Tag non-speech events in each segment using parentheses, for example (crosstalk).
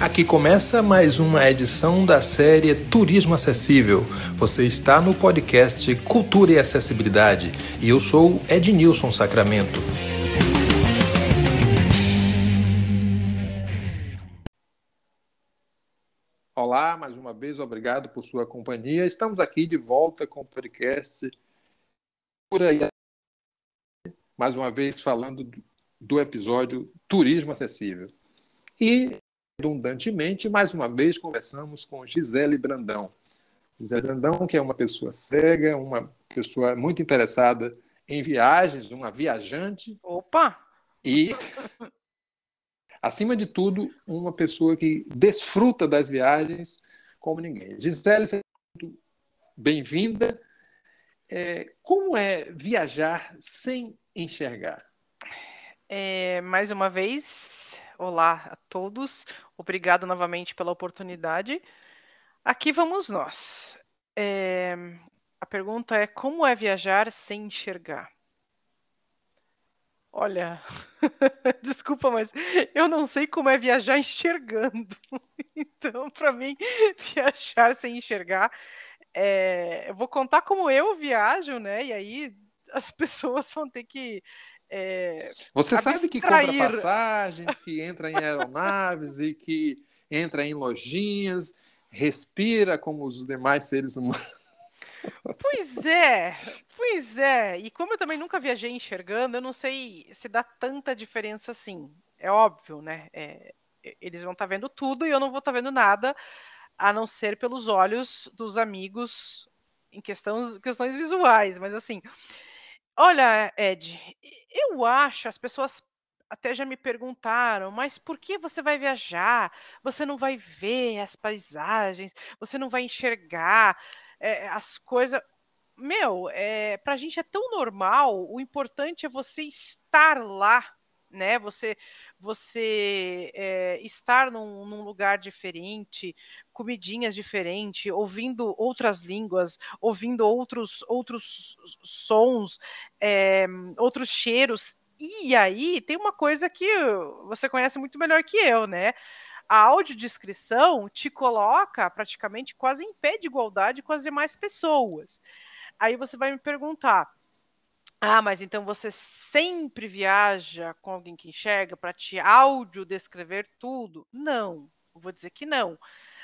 Aqui começa mais uma edição da série Turismo Acessível. Você está no podcast Cultura e Acessibilidade e eu sou Ednilson Sacramento. Olá, mais uma vez, obrigado por sua companhia. Estamos aqui de volta com o podcast Cultura e mais uma vez falando do episódio Turismo Acessível. E, redundantemente, mais uma vez conversamos com Gisele Brandão. Gisele Brandão, que é uma pessoa cega, uma pessoa muito interessada em viagens, uma viajante. Opa! E, acima de tudo, uma pessoa que desfruta das viagens como ninguém. Gisele, seja muito bem-vinda. É, como é viajar sem enxergar? É, mais uma vez, olá a todos. Obrigado novamente pela oportunidade. Aqui vamos nós. É, a pergunta é: como é viajar sem enxergar? Olha, (laughs) desculpa, mas eu não sei como é viajar enxergando. (laughs) Então, para mim, (laughs) viajar sem enxergar, é... eu vou contar como eu viajo, né? E aí as pessoas vão ter que. É, Você sabe que compra passagens, que entra em aeronaves e que entra em lojinhas, respira como os demais seres humanos. Pois é, pois é. E como eu também nunca viajei enxergando, eu não sei se dá tanta diferença assim. É óbvio, né? É, eles vão estar tá vendo tudo e eu não vou estar tá vendo nada, a não ser pelos olhos dos amigos em questões, questões visuais. Mas assim, Olha, Ed, eu acho, as pessoas até já me perguntaram, mas por que você vai viajar? Você não vai ver as paisagens, você não vai enxergar é, as coisas. Meu, é, pra gente é tão normal, o importante é você estar lá né? Você você é, estar num, num, lugar diferente, comidinhas diferentes, ouvindo outras línguas, ouvindo outros outros sons, é, outros cheiros. E aí tem uma coisa que você conhece muito melhor que eu, né? A audiodescrição te coloca praticamente quase em pé de igualdade com as demais pessoas. Aí você vai me perguntar, ah, mas então você sempre viaja com alguém que enxerga para te áudio descrever tudo? Não, vou dizer que não.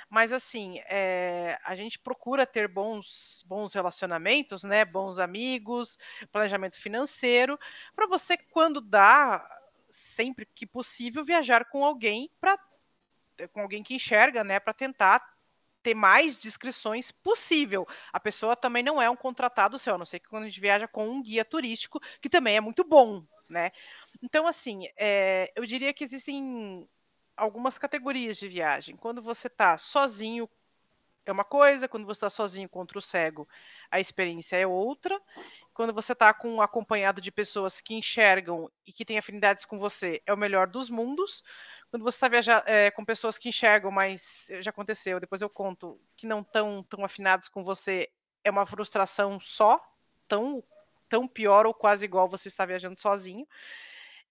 Mas assim, é, a gente procura ter bons, bons relacionamentos, né? Bons amigos, planejamento financeiro, para você, quando dá, sempre que possível, viajar com alguém para com alguém que enxerga, né? Para tentar ter mais descrições possível. A pessoa também não é um contratado seu, a não ser que quando a gente viaja com um guia turístico, que também é muito bom, né? Então, assim, é, eu diria que existem algumas categorias de viagem. Quando você está sozinho, é uma coisa, quando você está sozinho contra o cego, a experiência é outra. Quando você está com acompanhado de pessoas que enxergam e que têm afinidades com você, é o melhor dos mundos. Quando você está viajando é, com pessoas que enxergam, mas já aconteceu, depois eu conto, que não estão tão afinados com você, é uma frustração só, tão, tão pior ou quase igual você está viajando sozinho.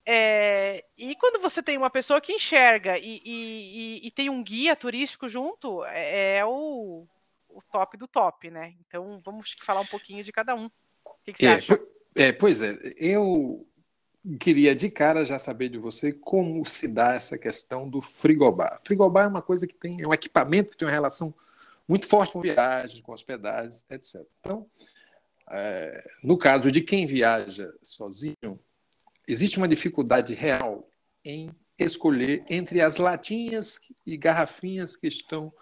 É, e quando você tem uma pessoa que enxerga e, e, e, e tem um guia turístico junto, é, é o, o, top do top, né? Então vamos falar um pouquinho de cada um. O que, que você é, acha? É, pois é, eu queria de cara já saber de você como se dá essa questão do frigobar. Frigobar é uma coisa que tem, é um equipamento que tem uma relação muito forte com viagens, com hospedagens, etc. Então, é, no caso de quem viaja sozinho, existe uma dificuldade real em escolher entre as latinhas e garrafinhas que estão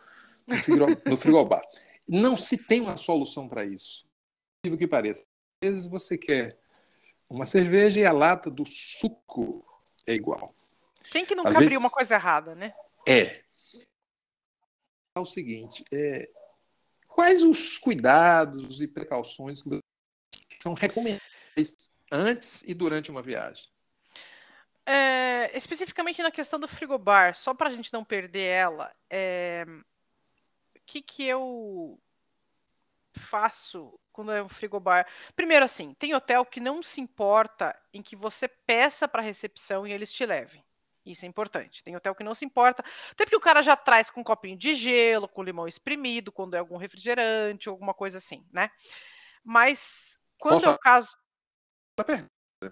no (laughs) frigobar. Não se tem uma solução para isso. O que pareça. Às vezes você quer uma cerveja e a lata do suco é igual. Quem que nunca Às abriu vezes... uma coisa errada, né? É. É o seguinte, é... quais os cuidados e precauções que são recomendáveis antes e durante uma viagem? É, especificamente na questão do frigobar, só para a gente não perder ela, é, o que, que eu faço quando é um frigobar? Primeiro, assim, tem hotel que não se importa em que você peça para recepção e eles te levem. Isso é importante. Tem hotel que não se importa. Até porque o cara já traz com um copinho de gelo, com limão espremido, quando é algum refrigerante, alguma coisa assim, né? Mas quando Posso... é o caso.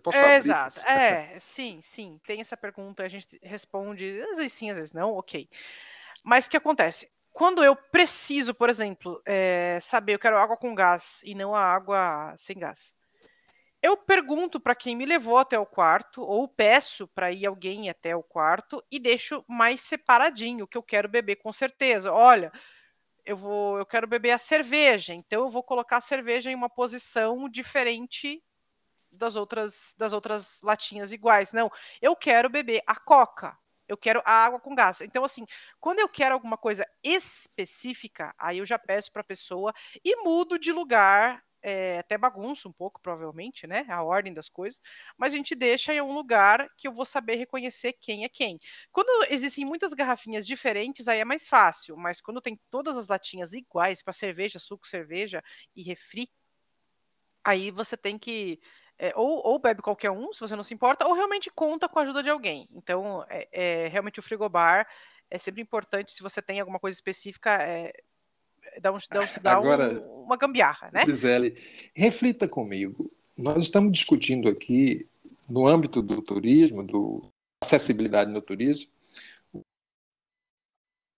Posso é, exato. É, sim, sim. Tem essa pergunta, a gente responde, às vezes sim, às vezes não, ok. Mas o que acontece? Quando eu preciso, por exemplo, é, saber, eu quero água com gás e não a água sem gás. Eu pergunto para quem me levou até o quarto, ou peço para ir alguém até o quarto e deixo mais separadinho o que eu quero beber com certeza. Olha, eu vou, eu quero beber a cerveja, então eu vou colocar a cerveja em uma posição diferente das outras das outras latinhas iguais. Não, eu quero beber a coca. Eu quero a água com gás. Então, assim, quando eu quero alguma coisa específica, aí eu já peço para a pessoa e mudo de lugar é, até bagunça um pouco, provavelmente, né? A ordem das coisas, mas a gente deixa em um lugar que eu vou saber reconhecer quem é quem. Quando existem muitas garrafinhas diferentes, aí é mais fácil, mas quando tem todas as latinhas iguais para cerveja, suco, cerveja e refri, aí você tem que. É, ou, ou, bebe qualquer um, se você não se importa, ou realmente conta com a ajuda de alguém. Então, é, é realmente o frigobar é sempre importante, se você tem alguma coisa específica, é, dá, um, dá, (laughs) dá Agora, um, uma gambiarra, né? Gisele, reflita comigo. Nós estamos discutindo aqui, no âmbito do turismo, do acessibilidade no turismo,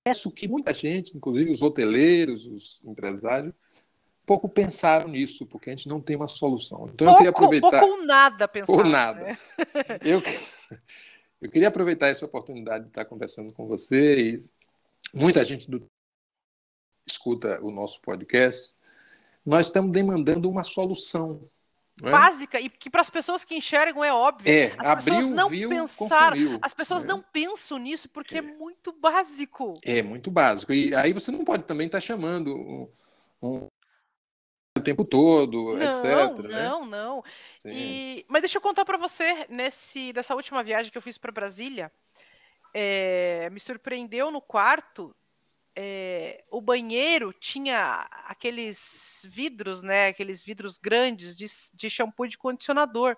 peço que muita gente, inclusive os hoteleiros, os empresários, pouco pensaram nisso, porque a gente não tem uma solução. Então pouco, eu queria aproveitar. Pouco ou nada pensar. Por nada. Né? (laughs) eu, eu queria aproveitar essa oportunidade de estar conversando com você e muita gente do escuta o nosso podcast, nós estamos demandando uma solução. É? Básica, e que para as pessoas que enxergam é óbvio. É, as abriu, pessoas não viu, pensaram, consumiu, As pessoas né? não pensam nisso porque é. é. muito básico. É muito básico. E aí você não pode também estar tá chamando um, um tempo todo, não, etc. Não, né? não. E, mas deixa eu contar para você nesse dessa última viagem que eu fiz para Brasília, é, me surpreendeu no quarto é, o banheiro tinha aqueles vidros, né? Aqueles vidros grandes de, de shampoo e de condicionador.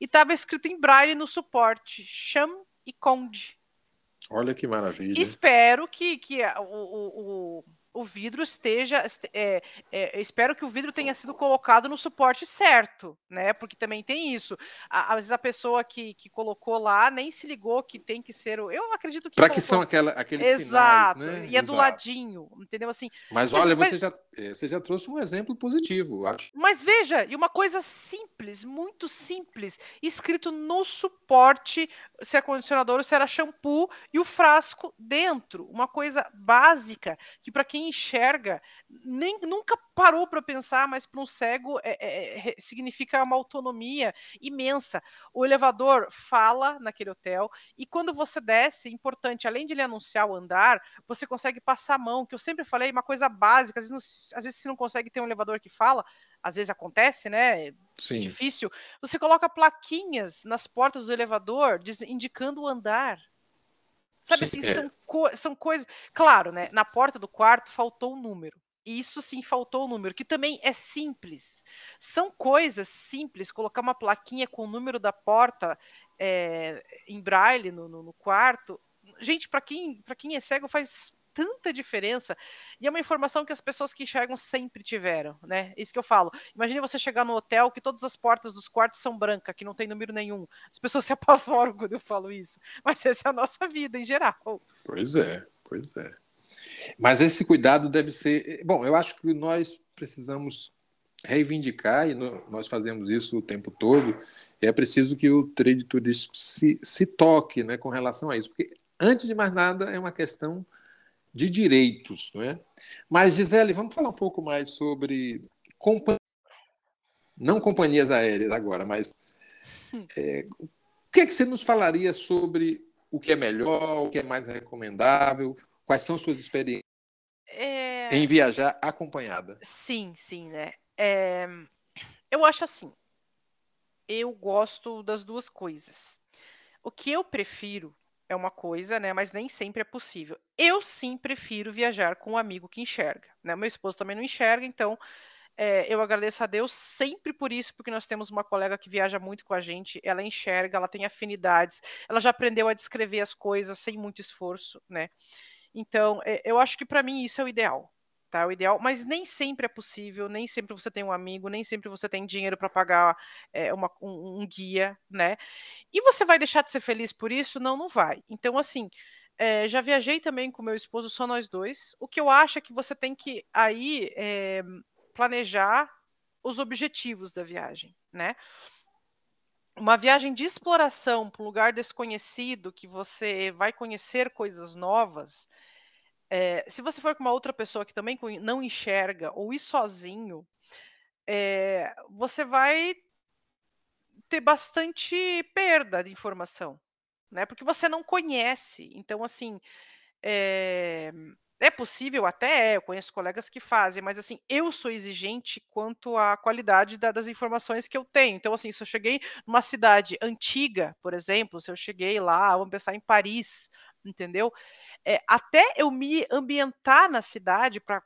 E estava escrito em braille no suporte: Cham e Conde. Olha que maravilha. Espero que, que o, o, o o vidro esteja. É, é, espero que o vidro tenha sido colocado no suporte certo, né? Porque também tem isso. Às vezes a pessoa que, que colocou lá nem se ligou que tem que ser o. Eu acredito que. Para que são aquela, aqueles Exato. sinais, né? E é do ladinho, entendeu? Assim. Mas, mas olha, mas... Você, já, é, você já trouxe um exemplo positivo, acho. Mas veja, e uma coisa simples, muito simples, escrito no suporte se é condicionador ou se era shampoo e o frasco dentro. Uma coisa básica que para quem enxerga nem nunca parou para pensar, mas para um cego é, é, é, significa uma autonomia imensa. O elevador fala naquele hotel e quando você desce, importante, além de ele anunciar o andar, você consegue passar a mão, que eu sempre falei, uma coisa básica. Às vezes, não, às vezes você não consegue ter um elevador que fala, às vezes acontece, né? Sim. Difícil. Você coloca plaquinhas nas portas do elevador indicando o andar. Sabe sim, assim, é. são, co são coisas. Claro, né? Na porta do quarto faltou um número. Isso sim faltou o um número, que também é simples. São coisas simples, colocar uma plaquinha com o número da porta é, em braille no, no, no quarto. Gente, para quem, quem é cego faz tanta diferença. E é uma informação que as pessoas que enxergam sempre tiveram, né? Isso que eu falo. Imagine você chegar no hotel que todas as portas dos quartos são brancas, que não tem número nenhum. As pessoas (laughs) se apavoram quando eu falo isso. Mas essa é a nossa vida em geral. Pois é, pois é. Mas esse cuidado deve ser. Bom, eu acho que nós precisamos reivindicar, e nós fazemos isso o tempo todo, é preciso que o trade turístico se, se toque né, com relação a isso. Porque, antes de mais nada, é uma questão de direitos. Não é? Mas, Gisele, vamos falar um pouco mais sobre companhias, não companhias aéreas agora, mas hum. é, o que, é que você nos falaria sobre o que é melhor, o que é mais recomendável, quais são suas experiências é... em viajar acompanhada? Sim, sim, né? É... Eu acho assim, eu gosto das duas coisas. O que eu prefiro é uma coisa, né? Mas nem sempre é possível. Eu sim prefiro viajar com um amigo que enxerga, né? Meu esposo também não enxerga, então É, eu agradeço a Deus sempre por isso, porque nós temos uma colega que viaja muito com a gente, ela enxerga, ela tem afinidades, ela já aprendeu a descrever as coisas sem muito esforço, né? Então, é, eu acho que para mim isso é o ideal, tá? O ideal, mas nem sempre é possível, nem sempre você tem um amigo, nem sempre você tem dinheiro para pagar é, uma, um, um, guia, né? E você vai deixar de ser feliz por isso? Não, não vai. Então, assim, é, já viajei também com meu esposo, só nós dois. O que eu acho é que você tem que aí é, planejar os objetivos da viagem, né? Uma viagem de exploração para um lugar desconhecido, que você vai conhecer coisas novas. É, se você for com uma outra pessoa que também não enxerga ou ir sozinho, é, você vai ter bastante perda de informação, né? Porque você não conhece. Então, assim, é, é possível até, eu conheço colegas que fazem, mas assim, eu sou exigente quanto à qualidade da, das informações que eu tenho. Então, assim, se eu cheguei numa cidade antiga, por exemplo, se eu cheguei lá, vamos pensar em Paris, entendeu? É, até eu me ambientar na cidade para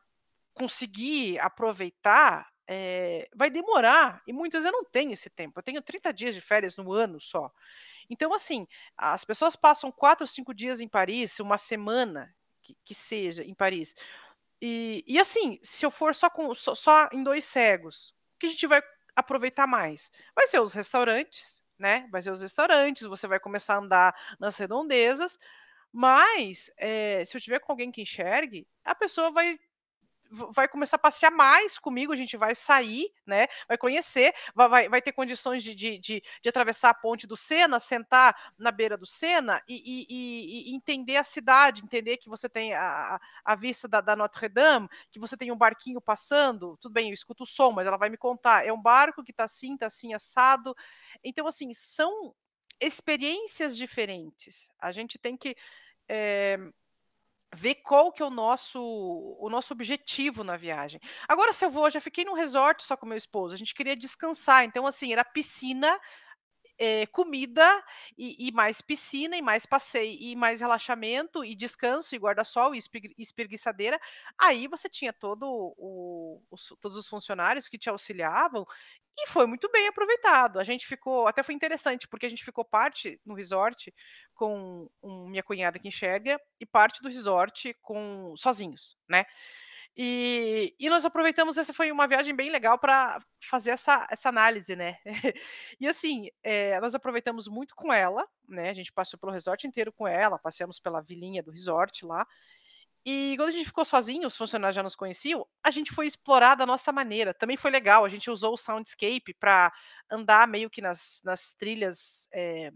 conseguir aproveitar, é, vai demorar, e muitas vezes eu não tenho esse tempo. Eu tenho 30 dias de férias no ano só. Então, assim, as pessoas passam quatro, cinco dias em Paris, uma semana que, que seja em Paris. E, e, assim, se eu for só, com, só, só em dois cegos, o que a gente vai aproveitar mais? Vai ser os restaurantes, né? Vai ser os restaurantes, você vai começar a andar nas redondezas, mas é, se eu tiver com alguém que enxergue, a pessoa vai vai começar a passear mais comigo, a gente vai sair, né? Vai conhecer, vai, vai ter condições de, de, de, de atravessar a ponte do Sena, sentar na beira do Sena e, e, e entender a cidade, entender que você tem a, a vista da, da Notre Dame, que você tem um barquinho passando. Tudo bem, eu escuto o som, mas ela vai me contar. É um barco que tá assim, tá assim, assado. Então, assim, são experiências diferentes. A gente tem que. É, ver qual que é o nosso o nosso objetivo na viagem. Agora, se eu vou, eu já fiquei num resort só com meu esposo, a gente queria descansar, então assim, era piscina, é, comida e, e, mais piscina e mais passeio e mais relaxamento e descanso e guarda-sol e espreguiçadeira. Aí você tinha todo o, os, todos os funcionários que te auxiliavam e foi muito bem aproveitado. A gente ficou, até foi interessante, porque a gente ficou parte no resort com um, minha cunhada que enxerga e parte do resort com sozinhos, né? E, e nós aproveitamos, essa foi uma viagem bem legal para fazer essa, essa análise, né? (laughs) e assim, é, nós aproveitamos muito com ela, né? A gente passou pelo resort inteiro com ela, passeamos pela vilinha do resort lá. E quando a gente ficou sozinho, os funcionários já nos conheciam, a gente foi explorar da nossa maneira. Também foi legal, a gente usou o Soundscape para andar meio que nas, nas trilhas é,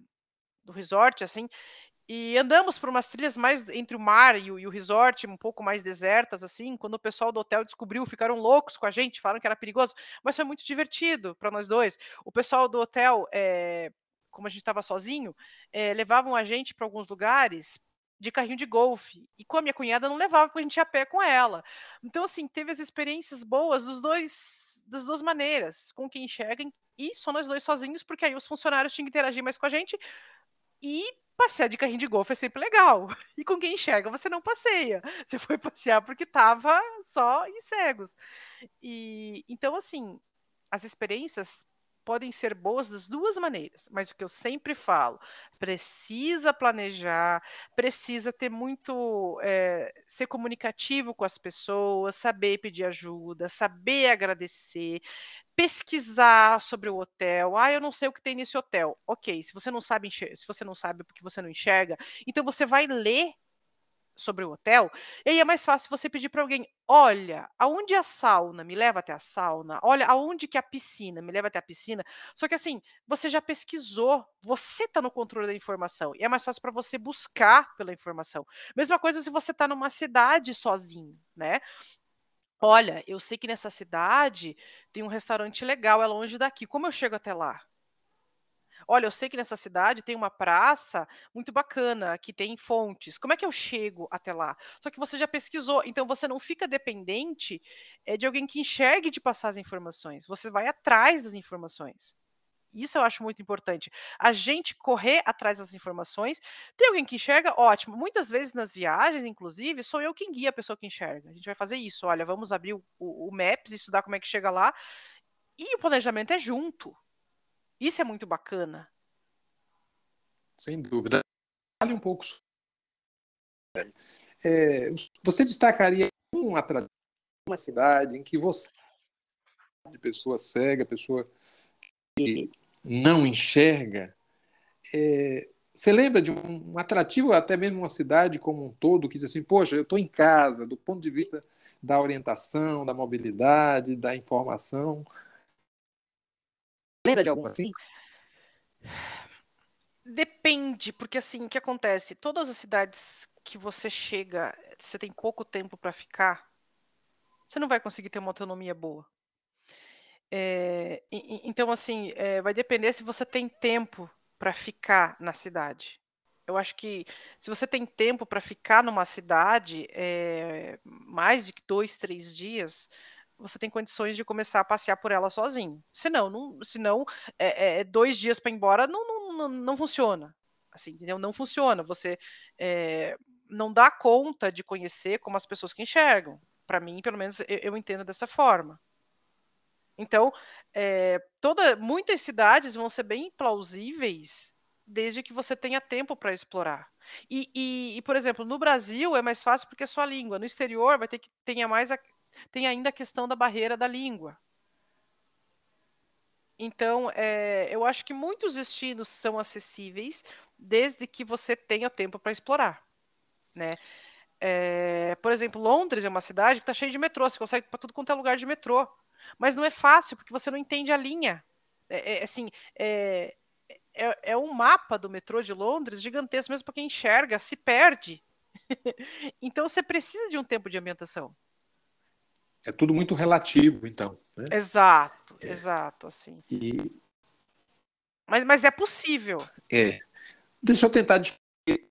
do resort, assim, e andamos por umas trilhas mais entre o mar e o, e o, resort, um pouco mais desertas, assim. Quando o pessoal do hotel descobriu, ficaram loucos com a gente, falaram que era perigoso, mas foi muito divertido para nós dois. O pessoal do hotel, é, como a gente estava sozinho, é, levavam a gente para alguns lugares de carrinho de golfe. E com a minha cunhada não levava, porque a gente ia a pé com ela. Então, assim, teve as experiências boas dos dois, das duas maneiras, com quem enxergam e só nós dois sozinhos, porque aí os funcionários tinham que interagir mais com a gente. E passear de carrinho de golfe é sempre legal. (laughs) E com quem enxerga, você não passeia. Você foi passear porque estava só em cegos. E então, assim, as experiências podem ser boas das duas maneiras, mas o que eu sempre falo, precisa planejar, precisa ter muito é, ser comunicativo com as pessoas, saber pedir ajuda, saber agradecer, pesquisar sobre o hotel. Ah, eu não sei o que tem nesse hotel. Ok, se você não sabe, se você não sabe porque você não enxerga, então você vai ler sobre o hotel, e aí é mais fácil você pedir para alguém: olha, aonde a sauna me leva até a sauna, olha, aonde que a piscina me leva até a piscina. Só que assim, você já pesquisou, você está no controle da informação, e é mais fácil para você buscar pela informação. Mesma coisa se você está numa cidade sozinho, né? Olha, eu sei que nessa cidade tem um restaurante legal, é longe daqui. Como eu chego até lá? Olha, eu sei que nessa cidade tem uma praça muito bacana, que tem fontes. Como é que eu chego até lá? Só que você já pesquisou, então você não fica dependente é, de alguém que enxergue de passar as informações. Você vai atrás das informações. Isso eu acho muito importante. A gente correr atrás das informações. Tem alguém que enxerga? Ótimo. Muitas vezes nas viagens, inclusive, sou eu quem guia a pessoa que enxerga. A gente vai fazer isso. Olha, vamos abrir o, o, o Maps, estudar como é que chega lá. E o planejamento é junto. Isso é muito bacana. Sem dúvida. Fale um pouco. É, você destacaria uma, uma cidade em que você de pessoa cega, pessoa que não enxerga, é, você lembra de um, um, atrativo, até mesmo uma cidade como um todo, que diz assim, poxa, eu estou em casa, do ponto de vista da orientação, da mobilidade, da informação. Lembra de algum assim? Depende, porque assim, o que acontece? Todas as cidades que você chega, você tem pouco tempo para ficar, você não vai conseguir ter uma autonomia boa. É, então, assim, é, vai depender se você tem tempo para ficar na cidade. Eu acho que se você tem tempo para ficar numa cidade é, mais de dois, três dias, você tem condições de começar a passear por ela sozinho. Senão, não, senão é, é dois dias para ir embora não, não, não, não, funciona. Assim, entendeu? Não funciona. Você não dá conta de conhecer como as pessoas que enxergam. Para mim, pelo menos, eu, eu entendo dessa forma. Então, é, toda, muitas cidades vão ser bem plausíveis desde que você tenha tempo para explorar. E, e, e, por exemplo, no Brasil é mais fácil porque é só a língua. No exterior vai ter que tenha mais tem ainda a questão da barreira da língua. Então, é, eu acho que muitos destinos são acessíveis desde que você tenha tempo para explorar, né? É, por exemplo, Londres é uma cidade que está cheia de metrô, você consegue para tudo quanto é lugar de metrô. Mas não é fácil, porque você não entende a linha. É, é assim, é, é, é, um mapa do metrô de Londres gigantesco, mesmo para quem enxerga, se perde. (laughs) então você precisa de um tempo de ambientação. É tudo muito relativo, então. Né? Exato, é. exato, assim. E... Mas, mas é possível. É. Deixa eu tentar descobrir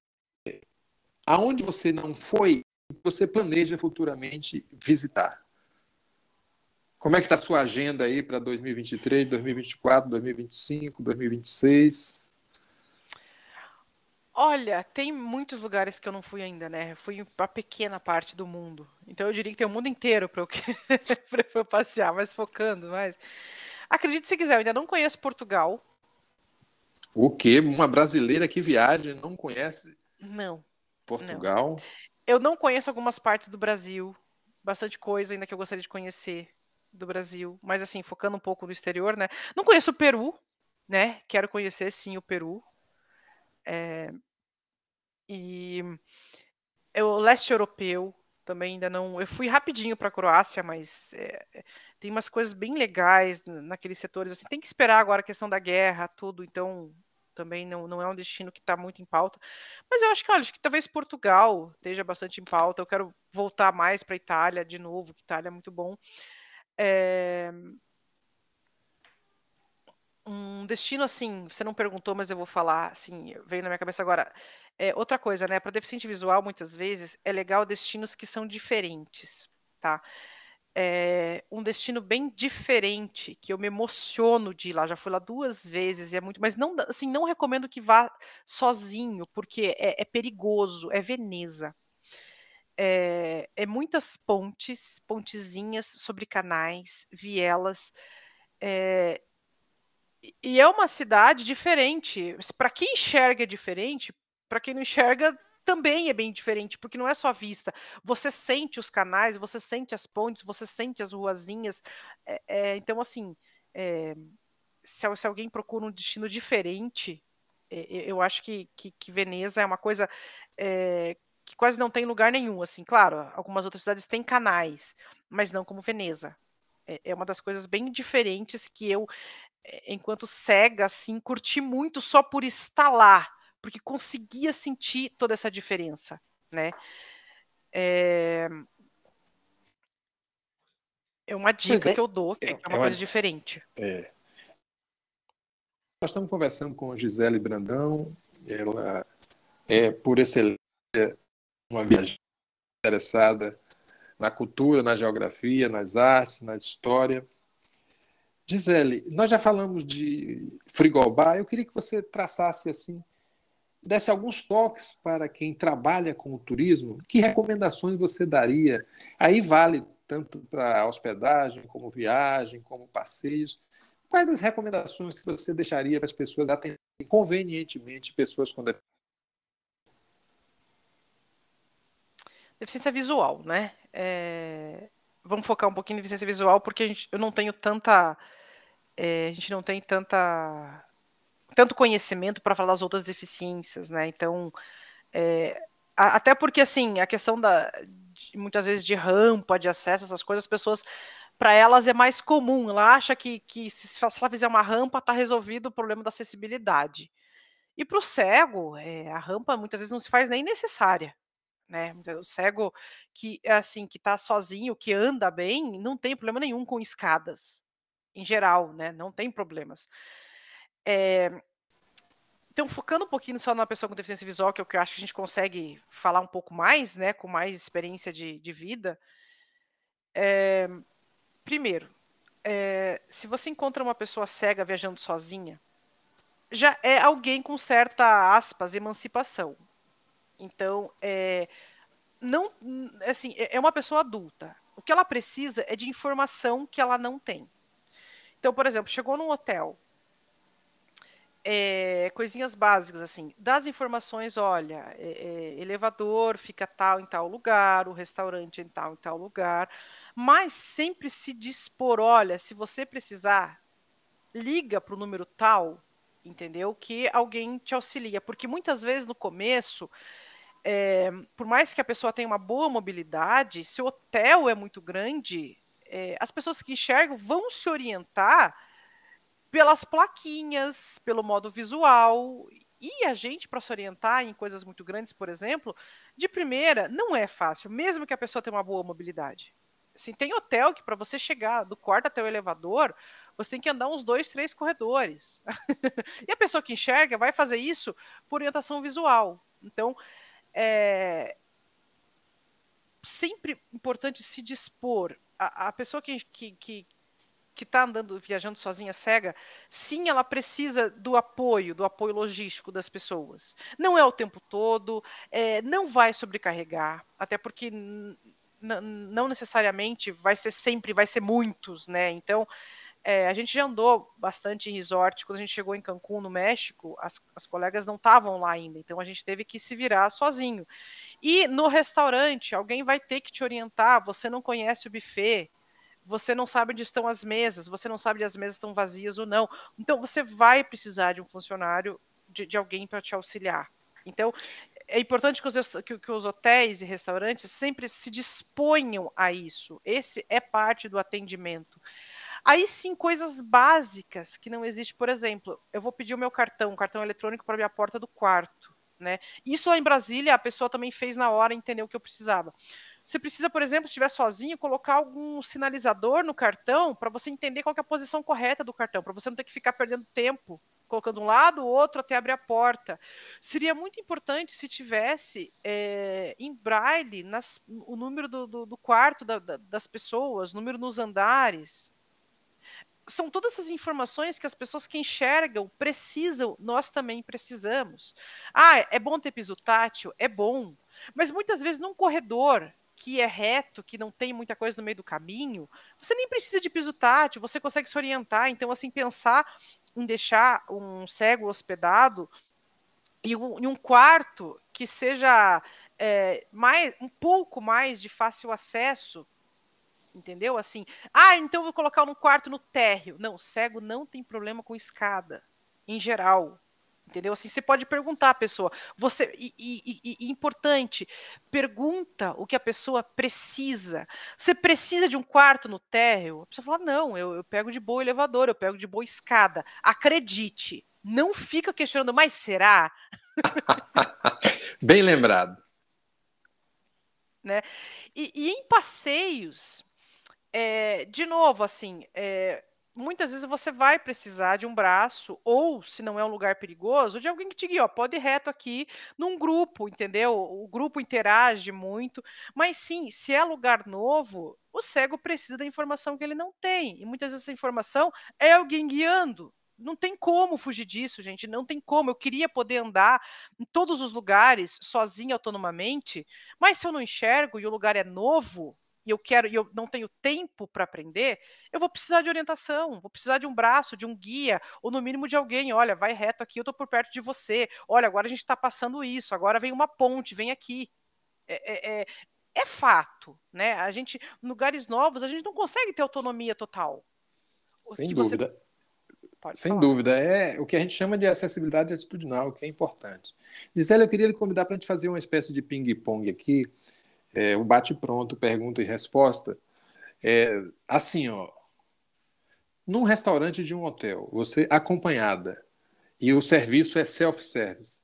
aonde você não foi, você planeja futuramente visitar. Como é que está a sua agenda aí para 2023, 2024, 2025, 2026? Olha, tem muitos lugares que eu não fui ainda, né? Eu fui para pequena parte do mundo. Então eu diria que tem o mundo inteiro para eu, (laughs) eu passear, mas focando mais. Acredite se quiser, eu ainda não conheço Portugal. O quê? Uma brasileira que viaja e não conhece? Não. Portugal? Não. Eu não conheço algumas partes do Brasil. Bastante coisa ainda que eu gostaria de conhecer do Brasil, mas assim, focando um pouco no exterior, né? Não conheço o Peru, né? Quero conhecer sim o Peru. É... E o leste europeu também ainda não. Eu fui rapidinho para a Croácia, mas é... tem umas coisas bem legais naqueles setores. Assim, tem que esperar agora a questão da guerra, tudo. Então também não, não é um destino que está muito em pauta. Mas eu acho que, olha, acho que talvez Portugal esteja bastante em pauta. Eu quero voltar mais para Itália de novo, que Itália é muito bom. É... Um destino assim, você não perguntou, mas eu vou falar, assim, veio na minha cabeça agora. É, outra coisa, né? Para deficiente visual, muitas vezes, é legal destinos que são diferentes, tá? É um destino bem diferente, que eu me emociono de ir lá. Já fui lá duas vezes e é muito, mas não, assim, não recomendo que vá sozinho, porque é, é perigoso. É Veneza é, é muitas pontes, pontezinhas sobre canais, vielas. É, e é uma cidade diferente. Para quem enxerga é diferente, para quem não enxerga também é bem diferente, porque não é só vista. Você sente os canais, você sente as pontes, você sente as ruazinhas. É, é, então, assim, é, se, se, alguém procura um destino diferente, eu acho que, que, que Veneza é uma coisa que quase não tem lugar nenhum, assim, claro, algumas outras cidades têm canais, mas não como Veneza. É, é uma das coisas bem diferentes que eu, é, enquanto cega, assim, curti muito só por estar lá, porque conseguia sentir toda essa diferença, né? É, é uma dica é, que eu dou, que é, é uma, é coisa diferente. É. Nós estamos conversando com a Gisele Brandão, ela é, por excelência, uma viajante interessada na cultura, na geografia, nas artes, na história. Gisele, nós já falamos de frigobar, eu queria que você traçasse assim, desse alguns toques para quem trabalha com o turismo, que recomendações você daria? Aí vale tanto para hospedagem, como viagem, como passeios. Quais as recomendações que você deixaria para as pessoas atenderem convenientemente pessoas com deficiência? Deficiência visual, né? É... Vamos focar um pouquinho em deficiência visual, porque gente, eu não tenho tanta. É, a gente não tem tanta tanto conhecimento para falar das outras deficiências, né? Então, é, até porque assim, a questão da de, muitas vezes de rampa, de acesso, essas coisas, as pessoas para elas é mais comum. Ela acha que, que se, se ela fizer uma rampa, está resolvido o problema da acessibilidade. E para o cego, é, a rampa muitas vezes não se faz nem necessária. Né? O cego que assim, que está sozinho, que anda bem, não tem problema nenhum com escadas, em geral, né? Não tem problemas. É, então, focando um pouquinho só na pessoa com deficiência visual, que é o que eu acho que a gente consegue falar um pouco mais, né, com mais experiência de, de vida. É, primeiro, é, se você encontra uma pessoa cega viajando sozinha, já é alguém com certa aspas emancipação. Então, é, não, assim, é, é uma pessoa adulta. O que ela precisa é de informação que ela não tem. Então, por exemplo, chegou num hotel, é, coisinhas básicas, assim, das informações, olha, é, é, elevador fica tal em tal lugar, o restaurante em tal em tal lugar, mas sempre se dispor, olha, se você precisar, liga para o número tal, entendeu? Que alguém te auxilia, porque muitas vezes no começo, por mais que a pessoa tenha uma boa mobilidade, se o hotel é muito grande, as pessoas que enxergam vão se orientar pelas plaquinhas, pelo modo visual. E a gente, para se orientar em coisas muito grandes, por exemplo, de primeira, não é fácil, mesmo que a pessoa tenha uma boa mobilidade. Assim, tem hotel que para você chegar do quarto até o elevador, você tem que andar uns dois, três corredores. (laughs) e a pessoa que enxerga vai fazer isso por orientação visual. Então, é sempre importante se dispor. A, a pessoa que, que, que, que está andando, viajando sozinha, cega, sim, ela precisa do apoio, do apoio logístico das pessoas. Não é o tempo todo, é, não vai sobrecarregar, até porque não necessariamente vai ser sempre, vai ser muitos, né? Então, é, a gente já andou bastante em resort. Quando a gente chegou em Cancún, no México, as, as colegas não estavam lá ainda, então a gente teve que se virar sozinho. E no restaurante, alguém vai ter que te orientar. Você não conhece o buffet, você não sabe onde estão as mesas, você não sabe se as mesas estão vazias ou não. Então, você vai precisar de um funcionário, de, de alguém para te auxiliar. Então, é importante que os, que, que os, hotéis e restaurantes sempre se disponham a isso. Esse é parte do atendimento. Aí sim, coisas básicas que não existe. Por exemplo, eu vou pedir o meu cartão, um cartão eletrônico para abrir a porta do quarto. Né? Isso lá em Brasília, a pessoa também fez na hora, entendeu o que eu precisava. Você precisa, por exemplo, se estiver sozinho, colocar algum sinalizador no cartão para você entender qual é a posição correta do cartão, para você não ter que ficar perdendo tempo colocando um lado, o outro até abrir a porta. Seria muito importante se tivesse é, em braille nas, o número do, do, do quarto da, da, das pessoas, número nos andares. São todas essas informações que as pessoas que enxergam precisam, nós também precisamos. Ah, é bom ter piso tátil? É bom. Mas muitas vezes num corredor que é reto, que não tem muita coisa no meio do caminho, você nem precisa de piso tátil, você consegue se orientar. Então, assim, pensar em deixar um cego hospedado em um, em um quarto que seja é, mais, um pouco mais de fácil acesso, entendeu? Assim, ah, então vou colocar um quarto no térreo. Não, cego não tem problema com escada, em geral. Entendeu? Assim, você pode perguntar à pessoa. Você e, e, e, importante, pergunta o que a pessoa precisa. Você precisa de um quarto no térreo? A pessoa fala: não, eu, eu pego de boa elevador, eu pego de boa escada. Acredite, não fica questionando, mas será? (laughs) Bem lembrado. Né? E, e em passeios, é, de novo, assim, é, muitas vezes você vai precisar de um braço, ou se não é um lugar perigoso, de alguém que te guie, ó, pode ir reto aqui num grupo, entendeu? O grupo interage muito, mas sim, se é lugar novo, o cego precisa da informação que ele não tem, e muitas vezes essa informação é alguém guiando. Não tem como fugir disso, gente. Não tem como. Eu queria poder andar em todos os lugares sozinho, autonomamente, mas se eu não enxergo e o lugar é novo, e eu quero e eu não tenho tempo para aprender, eu vou precisar de orientação, vou precisar de um braço, de um guia, ou no mínimo de alguém. Olha, vai reto aqui, eu estou por perto de você. Olha, agora a gente está passando isso, agora vem uma ponte, vem aqui. É, é, é, é fato, né? A gente, em lugares novos, a gente não consegue ter autonomia total. Sem dúvida. Você... Sem falar. dúvida, é o que a gente chama de acessibilidade atitudinal, que é importante. Gisele, eu queria lhe convidar para a gente fazer uma espécie de ping-pong aqui, é, o bate-pronto, pergunta e resposta. É, assim, ó, num restaurante de um hotel, você acompanhada e o serviço é self-service,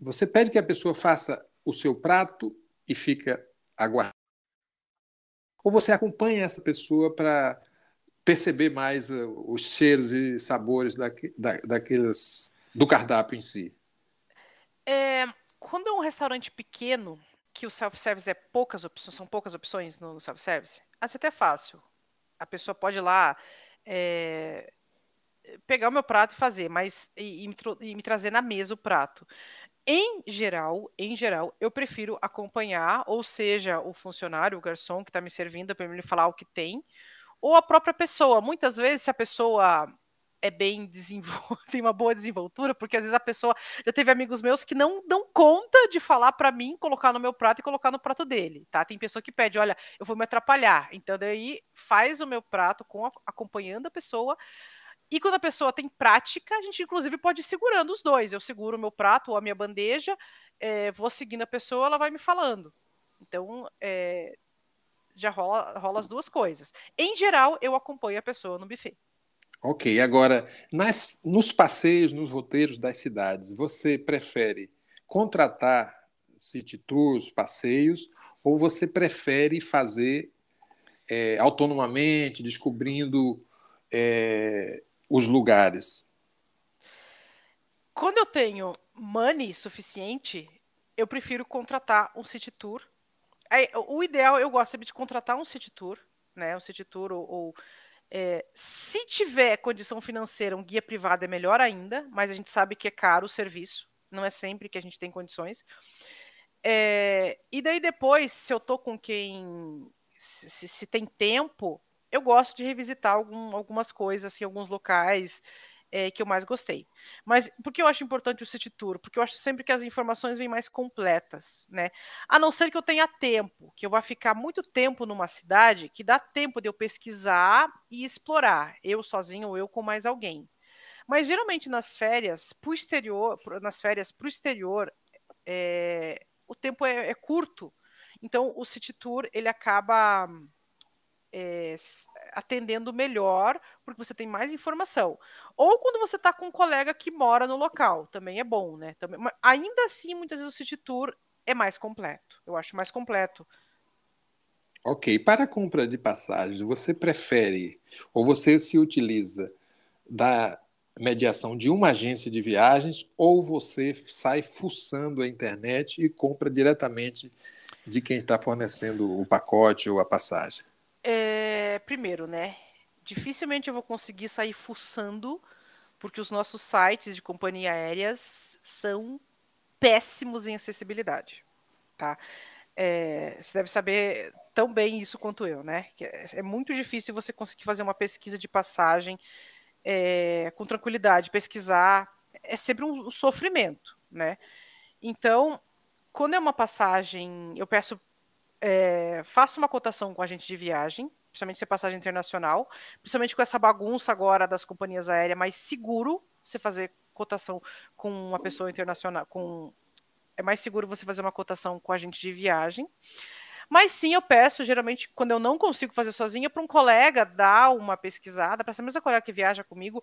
você pede que a pessoa faça o seu prato e fica aguardando? Ou você acompanha essa pessoa para perceber mais uh, os cheiros e sabores da, da, daqueles, do cardápio em si? É, quando é um restaurante pequeno, que o self-service é poucas opções, são poucas opções no self-service, assim até é fácil. A pessoa pode ir lá é, pegar o meu prato e fazer, mas e, e, me, e, me, trazer na mesa o prato. Em geral, em geral, eu prefiro acompanhar, ou seja, o funcionário, o garçom que está me servindo para me falar o que tem, ou a própria pessoa. Muitas vezes, se a pessoa é bem (laughs) tem uma boa desenvoltura, porque às vezes a pessoa já teve amigos meus que não dão conta de falar para mim, colocar no meu prato e colocar no prato dele, tá? Tem pessoa que pede, olha, eu vou me atrapalhar. Então daí faz o meu prato com acompanhando a pessoa. E quando a pessoa tem prática, a gente inclusive pode ir segurando os dois. Eu seguro o meu prato ou a minha bandeja, é, vou seguindo a pessoa, ela vai me falando. Então, é, já rola, rola as duas coisas. Em geral, eu acompanho a pessoa no buffet. Ok, agora, nas, nos passeios, nos roteiros das cidades, você prefere contratar city tours, passeios, ou você prefere fazer é, autonomamente, descobrindo é, os lugares? Quando eu tenho money suficiente, eu prefiro contratar um city tour. o ideal, eu gosto de contratar um city tour, né? Um city tour ou, ou é, se tiver condição financeira, um guia privado é melhor ainda, mas a gente sabe que é caro o serviço, não é sempre que a gente tem condições. É, e daí depois, se eu tô com quem. Se, se, tem tempo, eu gosto de revisitar algum, algumas coisas, assim, alguns locais é, que eu mais gostei. Mas por que eu acho importante o City Tour? Porque eu acho sempre que as informações vêm mais completas, né? A não ser que eu tenha tempo, que eu vá ficar muito tempo numa cidade, que dá tempo de eu pesquisar e explorar, eu sozinho ou eu com mais alguém. Mas geralmente nas férias pro exterior, nas férias para o exterior, é, o tempo é, é curto. Então o City Tour ele acaba é, atendendo melhor, porque você tem mais informação. Ou quando você está com um colega que mora no local, também é bom, né? Também, ainda assim, muitas vezes o City Tour é mais completo. Eu acho mais completo. Ok. Para a compra de passagens, você prefere ou você se utiliza da mediação de uma agência de viagens ou você sai fuçando a internet e compra diretamente de quem está fornecendo o pacote ou a passagem? É, primeiro, né? Dificilmente eu vou conseguir sair fuçando, porque os nossos sites de companhia aéreas são péssimos em acessibilidade, tá? É, você deve saber tão bem isso quanto eu, né? É, é, muito difícil você conseguir fazer uma pesquisa de passagem é, com tranquilidade, pesquisar é sempre um sofrimento, né? Então, quando é uma passagem, eu peço é, faça uma cotação com a gente de viagem, principalmente se é passagem internacional, principalmente com essa bagunça agora das companhias aéreas, mais seguro você fazer cotação com uma pessoa internacional, com é mais seguro você fazer uma cotação com a gente de viagem. Mas sim, eu peço, geralmente, quando eu não consigo fazer sozinha, para um colega dar uma pesquisada, para essa mesma colega que viaja comigo,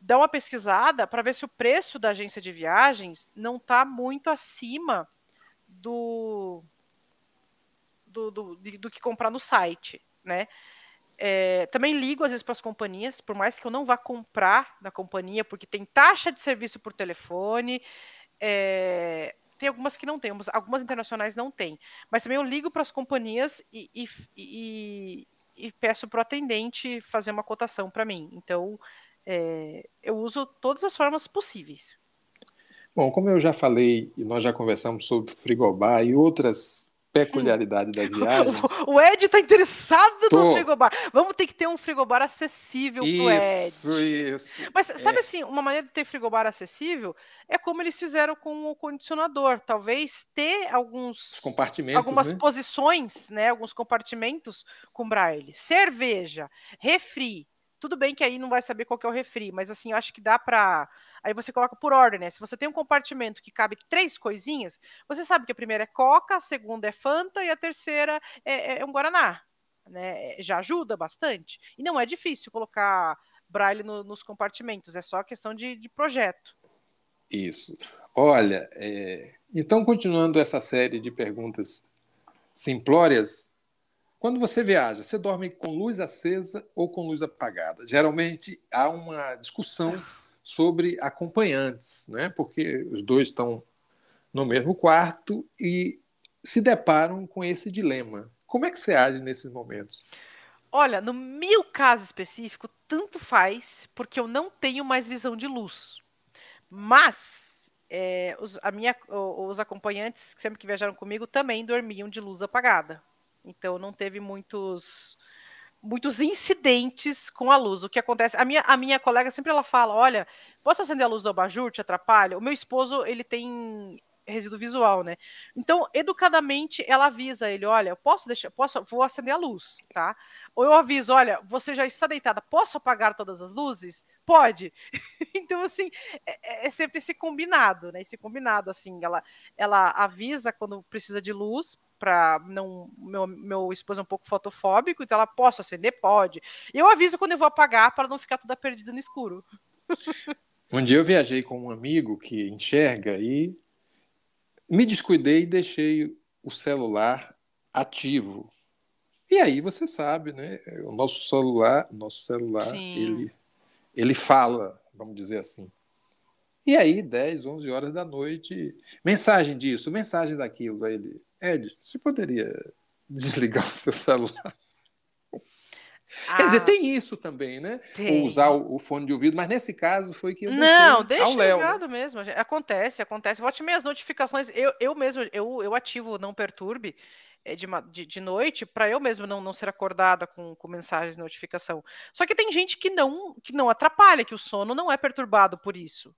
dar uma pesquisada para ver se o preço da agência de viagens não está muito acima do, do, do, do que comprar no site, né? É, também ligo às vezes para as companhias, por mais que eu não vá comprar na companhia, porque tem taxa de serviço por telefone. É, tem algumas que não tem, algumas internacionais não tem. Mas também eu ligo para as companhias e, e, e, e peço para o atendente fazer uma cotação para mim. Então, é, eu uso todas as formas possíveis. Bom, como eu já falei e nós já conversamos sobre frigobar e outras peculiaridade das (laughs) viagens. O Ed está interessado Tô. no frigobar. Vamos ter que ter um frigobar acessível isso, pro Ed. Isso, isso. Mas sabe é. assim, uma maneira de ter frigobar acessível é como eles fizeram com o condicionador. Talvez ter alguns compartimentos, algumas né? posições, né, alguns compartimentos com braille. Cerveja, refri. Tudo bem que aí não vai saber qual é o refri, mas assim, eu acho que dá para Aí você coloca por ordem, né? Se você tem um compartimento que cabe três coisinhas, você sabe que a primeira é Coca, a segunda é Fanta e a terceira é, é, é um Guaraná. Né? Já ajuda bastante. E não é difícil colocar braille no, nos compartimentos, é só questão de, de projeto. Isso. Olha, é... então continuando essa série de perguntas simplórias, quando você viaja, você dorme com luz acesa ou com luz apagada? Geralmente há uma discussão sobre acompanhantes, né? porque os dois estão no mesmo quarto e se deparam com esse dilema. Como é que você age nesses momentos? Olha, no meu caso específico, tanto faz, porque eu não tenho mais visão de luz. Mas é, os, a minha, os acompanhantes, sempre que viajaram comigo, também dormiam de luz apagada. Então não teve muitos muitos incidentes com a luz. O que acontece? A minha, a minha colega sempre ela fala: olha, posso acender a luz do abajur? Te atrapalha? O meu esposo ele tem resíduo visual, né? Então, educadamente, ela avisa ele: olha, posso deixar, posso, vou acender a luz, tá? Ou eu aviso: olha, você já está deitada, posso apagar todas as luzes? Pode. (laughs) então, assim, é, é, sempre esse combinado, né? Esse combinado, assim, ela, ela avisa quando precisa de luz para não meu, meu esposo é um pouco fotofóbico, então ela posso acender, pode. E eu aviso quando eu vou apagar para não ficar toda perdida no escuro. Um dia eu viajei com um amigo que enxerga e me descuidei e deixei o celular ativo. E aí você sabe, né? O nosso celular, nosso celular, ele ele fala, vamos dizer assim. E aí, 10, 11 horas da noite, mensagem disso, mensagem daquilo. Aí ele, Ed, você poderia desligar (laughs) o seu celular? Ah, Quer dizer, ah. tem isso também, né? Tem. Usar o, o, fone de ouvido, mas nesse caso foi que eu Não, deixa ao Léo, né? ligado né? mesmo. Acontece, acontece. Volte minhas notificações. Eu, eu mesmo, eu, eu ativo Não Perturbe eh, de, de, de noite para eu mesmo não, não ser acordada com, com mensagens de notificação. Só que tem gente que não, que não atrapalha, que o sono não é perturbado por isso.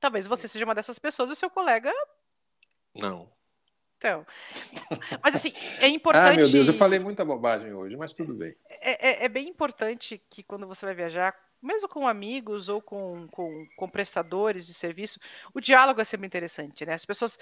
Talvez você seja uma dessas pessoas e o seu colega. Não. Então, mas assim, é importante. (laughs) ah, meu Deus, eu falei muita bobagem hoje, mas tudo bem. É, é, é, bem importante que quando você vai viajar, mesmo com amigos ou com, com, com prestadores de serviço, o diálogo é sempre interessante, né? As pessoas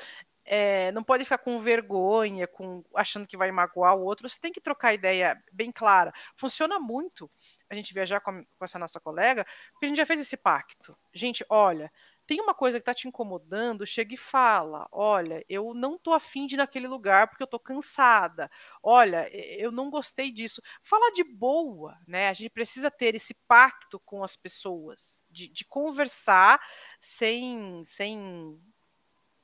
é, não podem ficar com vergonha, com achando que vai magoar o outro. Você tem que trocar ideia bem clara. Funciona muito a gente viajar com, com essa nossa colega, porque a gente já fez esse pacto. Gente, olha, tem uma coisa que está te incomodando, chega e fala: olha, eu não tô afim de ir naquele lugar porque eu tô cansada. Olha, eu não gostei disso. Fala de boa, né? A gente precisa ter esse pacto com as pessoas, de, de conversar sem, sem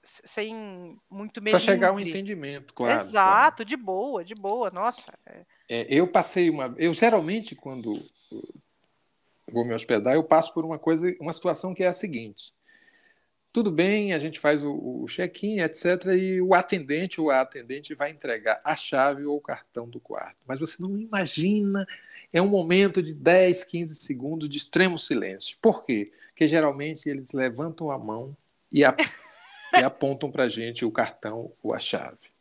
sem muito medo. Para chegar a um entendimento, claro. Exato, claro. de boa, de boa, nossa. É. É, eu passei uma. Eu geralmente, quando vou me hospedar, eu passo por uma coisa, uma situação que é a seguinte: tudo bem, a gente faz o, o check-in, etc., e o atendente ou a atendente vai entregar a chave ou o cartão do quarto. Mas você não imagina, é um momento de 10, 15 segundos de extremo silêncio. Por quê? Porque geralmente eles levantam a mão e, a, (laughs) e apontam para a gente o cartão ou a chave.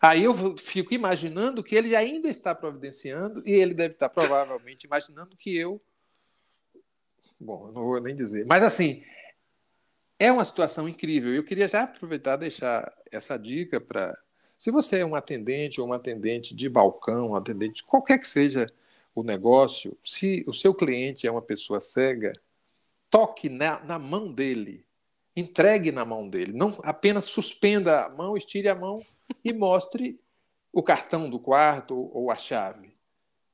Aí eu fico imaginando que ele ainda está providenciando e ele deve estar provavelmente imaginando que eu. Bom, não vou nem dizer. Mas assim, é uma situação incrível. Eu queria já aproveitar e deixar essa dica para. Se você é um atendente ou uma atendente de balcão, um atendente, qualquer que seja o negócio, se o seu cliente é uma pessoa cega, toque na, na mão dele, entregue na mão dele. Não apenas suspenda a mão, estire a mão e mostre o cartão do quarto ou a chave.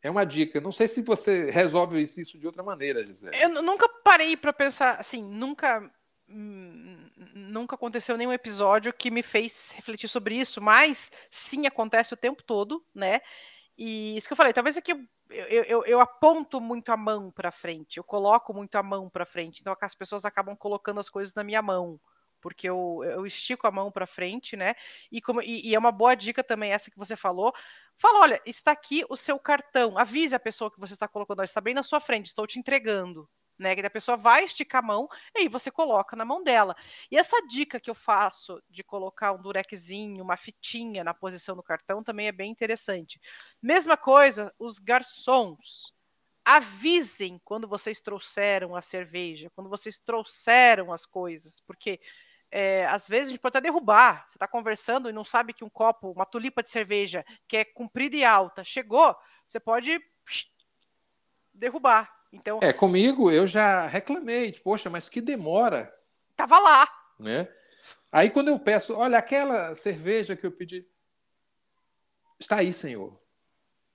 É uma dica. Não sei se você resolve isso de outra maneira, Gisele. Eu nunca parei para pensar, assim, nunca nunca aconteceu nenhum episódio que me fez refletir sobre isso, mas sim acontece o tempo todo, né? E isso que eu falei, talvez aqui eu, eu, eu aponto muito a mão para frente, eu coloco muito a mão para frente, então as pessoas acabam colocando as coisas na minha mão porque eu, eu estico a mão para frente, né? E, como, e, e, é uma boa dica também essa que você falou. Fala, olha, está aqui o seu cartão. Avise a pessoa que você está colocando, está bem na sua frente, estou te entregando. Né, que a pessoa vai esticar a mão e aí você coloca na mão dela. E essa dica que eu faço de colocar um durexzinho, uma fitinha na posição do cartão também é bem interessante. Mesma coisa, os garçons avisem quando vocês trouxeram a cerveja, quando vocês trouxeram as coisas, porque é, às vezes a gente pode até derrubar. Você está conversando e não sabe que um copo, uma tulipa de cerveja, que é comprida e alta, chegou, você pode derrubar. Então, é, comigo eu já reclamei, poxa, mas que demora. Tava lá. Né? Aí quando eu peço, olha, aquela cerveja que eu pedi, está aí, senhor.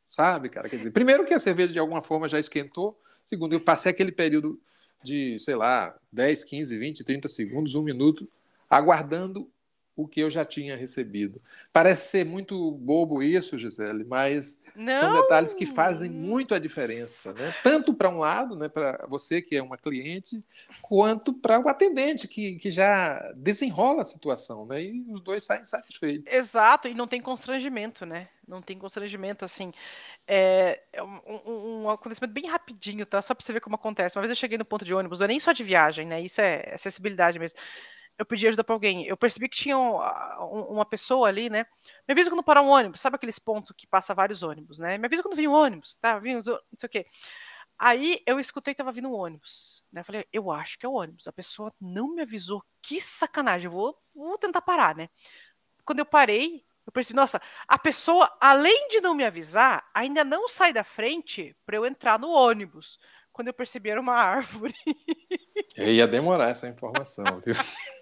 Sabe, cara? Quer dizer, primeiro que a cerveja de alguma forma já esquentou, segundo, eu passei aquele período de, sei lá, 10, 15, 20, 30 segundos, um minuto, aguardando o que eu já tinha recebido. Parece ser muito bobo isso, Gisele, mas Não. são detalhes que fazem muito a diferença, né? Tanto para um lado, né, para você que é uma cliente, quanto para o atendente que, que já desenrola a situação, né? E os dois saem satisfeitos. Exato, e não tem constrangimento, né? Não tem constrangimento assim. É, é um, um, um, acontecimento bem rapidinho, tá? Só para você ver como acontece. Uma vez eu cheguei no ponto de ônibus, não é nem só de viagem, né? Isso é acessibilidade mesmo eu pedi ajuda para alguém. Eu percebi que tinha um, uma pessoa ali, né? Me avisa quando parar um ônibus. Sabe aqueles pontos que passa vários ônibus, né? Me avisa quando vem um ônibus, tá? Vim, não sei o quê. Aí eu escutei que tava vindo um ônibus. Né? Eu falei, eu acho que é o ônibus. A pessoa não me avisou. Que sacanagem. Eu vou, vou tentar parar, né? Quando eu parei, eu percebi, nossa, a pessoa, além de não me avisar, ainda não sai da frente para eu entrar no ônibus. Quando eu percebi, era uma (laughs) árvore. ia demorar essa informação, viu? (laughs)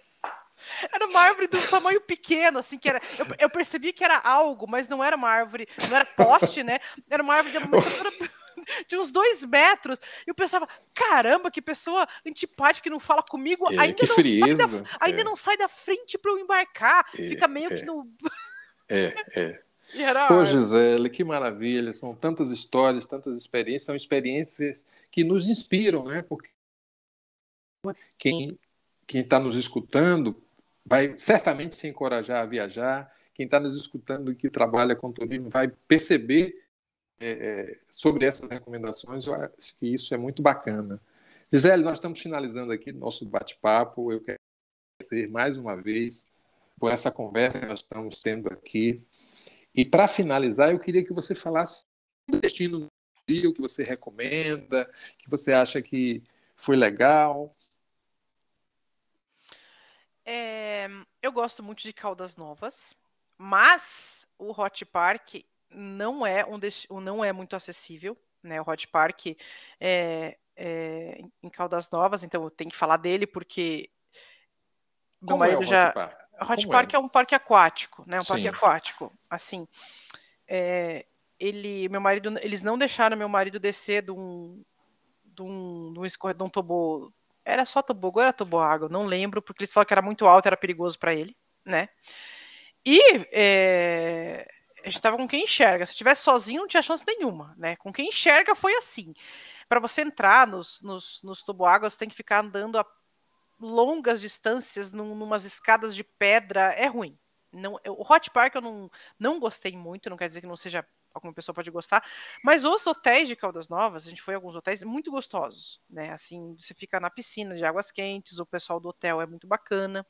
Era uma árvore de um tamanho pequeno, assim, que era. Eu, eu, percebi que era algo, mas não era uma árvore, não era poste, né? Era uma árvore de, uma (laughs) de uns dois metros. E eu pensava, caramba, que pessoa antipática que não fala comigo, é, ainda, não sai, da, ainda é. não sai da frente para eu embarcar. É, Fica meio que é. no. É, é. (laughs) Pô, Gisele, que maravilha! São tantas histórias, tantas experiências, são experiências que nos inspiram, né? Porque quem quem está nos escutando vai certamente se encorajar a viajar. Quem está nos escutando que trabalha com turismo vai perceber é, é, sobre essas recomendações. Eu acho que isso é muito bacana. Gisele, nós estamos finalizando aqui nosso bate-papo. Eu quero agradecer mais uma vez por essa conversa que nós estamos tendo aqui. E para finalizar, eu queria que você falasse o destino que você recomenda, que você acha que foi legal, é, eu gosto muito de Caldas Novas, mas o Hot Park não é um não é muito acessível, né? O Hot Park é, é, em Caldas Novas, então eu tenho que falar dele porque meu Como é marido é já. Park? Hot Park é? é? um parque aquático, né? Um Sim. parque aquático, assim. É, ele, meu marido, eles não deixaram meu marido descer de um, de um, de um, escorre, de um era só tobogã ou era toboágua? Não lembro, porque eles falaram que era muito alto, era perigoso para ele, né? E é, a gente tava com quem enxerga. Se estivesse sozinho, não tinha chance nenhuma, né? Com quem enxerga foi assim. Para você entrar nos, nos, nos toboáguas, você tem que ficar andando a longas distâncias, num, numas escadas de pedra. É ruim. Não, o Hot Park eu não, não gostei muito, não quer dizer que não seja alguma pessoa pode gostar. Mas os hotéis de Caldas Novas, a gente foi a alguns hotéis muito gostosos, né? Assim, você fica na piscina de águas quentes, o pessoal do hotel é muito bacana.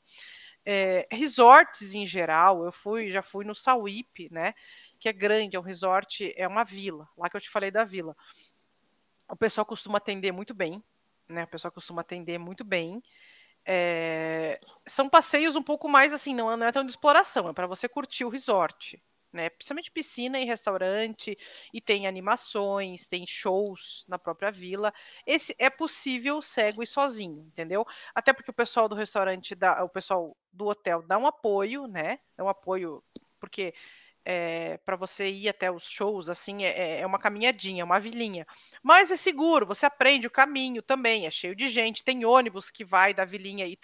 É, resorts em geral, eu fui, já fui no Sauípe, né? Que é grande, é um resort, é uma vila, lá que eu te falei da vila. O pessoal costuma atender muito bem, né? O pessoal costuma atender muito bem. É, são passeios um pouco mais assim, não, não é tão de exploração, é para você curtir o resort, né? Principalmente piscina e restaurante, e tem animações, tem shows na própria vila. Esse é possível cego e sozinho, entendeu? Até porque o pessoal do restaurante dá, o pessoal do hotel dá um apoio, né? Dá um apoio, porque é, para você ir até os shows, assim, é, é, uma caminhadinha, uma vilinha. Mas é seguro, você aprende o caminho também, é cheio de gente, tem ônibus que vai da vilinha e,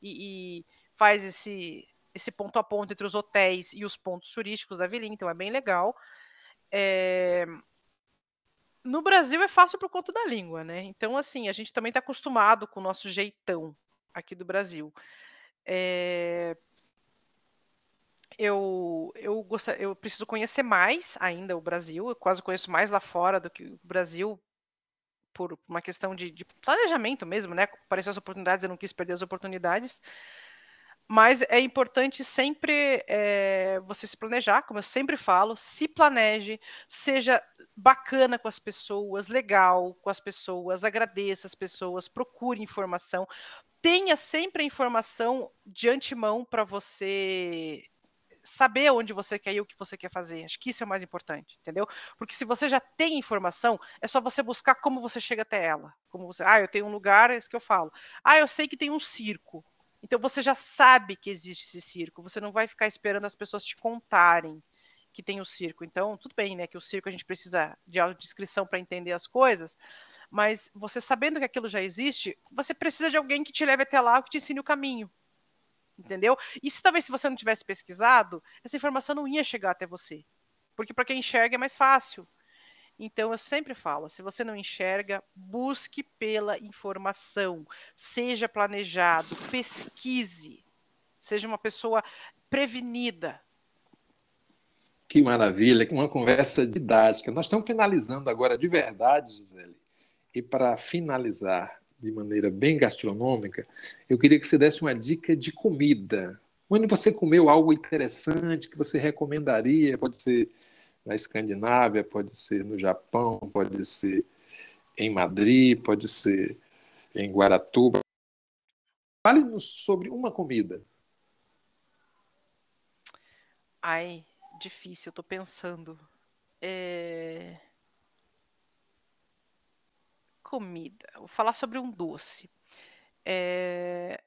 e, e faz esse, esse ponto a ponto entre os hotéis e os pontos turísticos da vilinha, então é bem legal. É... No Brasil é fácil por conta da língua, né? Então, assim, a gente também está acostumado com o nosso jeitão aqui do Brasil. É eu eu gost... eu preciso conhecer mais ainda o Brasil. Eu quase conheço mais lá fora do que o Brasil por uma questão de, de planejamento mesmo, né? Apareceu as oportunidades, eu não quis perder as oportunidades. Mas é importante sempre é, você se planejar, como eu sempre falo, se planeje, seja bacana com as pessoas, legal com as pessoas, agradeça as pessoas, procure informação, tenha sempre a informação de antemão para você saber onde você quer ir, o que você quer fazer. Acho que isso é o mais importante, entendeu? Porque se você já tem informação, é só você buscar como você chega até ela. Como você, ah, eu tenho um lugar, é isso que eu falo. Ah, eu sei que tem um circo. Então você já sabe que existe esse circo. Você não vai ficar esperando as pessoas te contarem que tem o circo. Então, tudo bem, né? Que o circo a gente precisa de audiodescrição para entender as coisas, mas você sabendo que aquilo já existe, você precisa de alguém que te leve até lá, que te ensine o caminho entendeu? E se talvez se você não tivesse pesquisado, essa informação não ia chegar até você. Porque para quem enxerga é mais fácil. Então eu sempre falo, se você não enxerga, busque pela informação, seja planejado, pesquise, seja uma pessoa prevenida. Que maravilha, uma conversa didática. Nós estamos finalizando agora de verdade, Gisele. E para finalizar, de maneira bem gastronômica, eu queria que você desse uma dica de comida. Onde você comeu algo interessante que você recomendaria? Pode ser na Escandinávia, pode ser no Japão, pode ser em Madrid, pode ser em Guaratuba. Fale-nos sobre uma comida. Ai, difícil, tô pensando. É comida. Vou falar sobre um doce. É,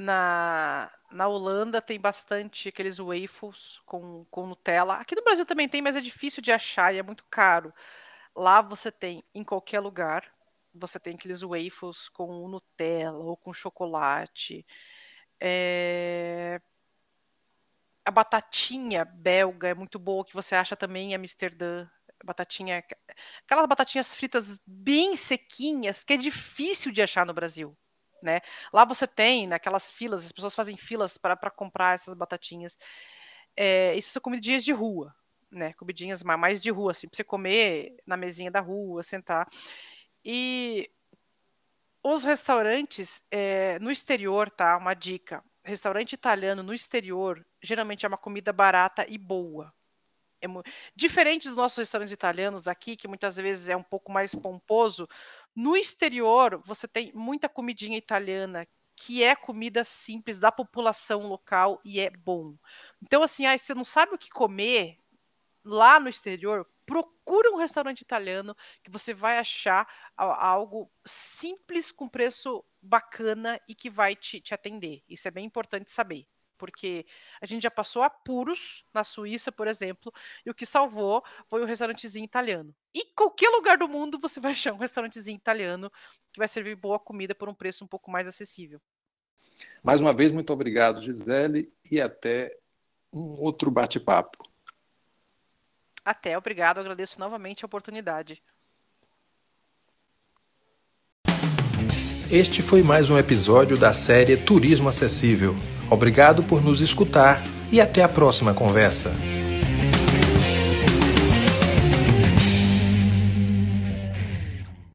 na, na Holanda tem bastante aqueles waffles com, com Nutella. Aqui no Brasil também tem, mas é difícil de achar e é muito caro. Lá você tem em qualquer lugar. Você tem aqueles waffles com Nutella ou com chocolate. É... A batatinha belga é muito boa, que você acha também em Amsterdã batatinha, aquelas batatinhas fritas bem sequinhas que é difícil de achar no Brasil. Né? Lá você tem naquelas filas, as pessoas fazem filas para comprar essas batatinhas. É, isso são comidinhas de rua, né? Comidinhas mais de rua, assim, para você comer na mesinha da rua, sentar. E os restaurantes é, no exterior, tá? Uma dica: restaurante italiano no exterior geralmente é uma comida barata e boa. É diferente dos nossos restaurantes italianos daqui, que muitas vezes é um pouco mais pomposo, no exterior você tem muita comidinha italiana que é comida simples da população local e é bom. Então, assim, aí você não sabe o que comer lá no exterior, procura um restaurante italiano que você vai achar algo simples com preço bacana e que vai te, te atender. Isso é bem importante saber porque a gente já passou apuros na Suíça, por exemplo, e o que salvou foi o restaurantezinho italiano. E qualquer lugar do mundo você vai achar um restaurantezinho italiano que vai servir boa comida por um preço um pouco mais acessível. Mais uma vez, muito obrigado, Gisele, e até um outro bate-papo. Até, obrigado, agradeço novamente a oportunidade. Este foi mais um episódio da série Turismo Acessível. Obrigado por nos escutar e até a próxima conversa.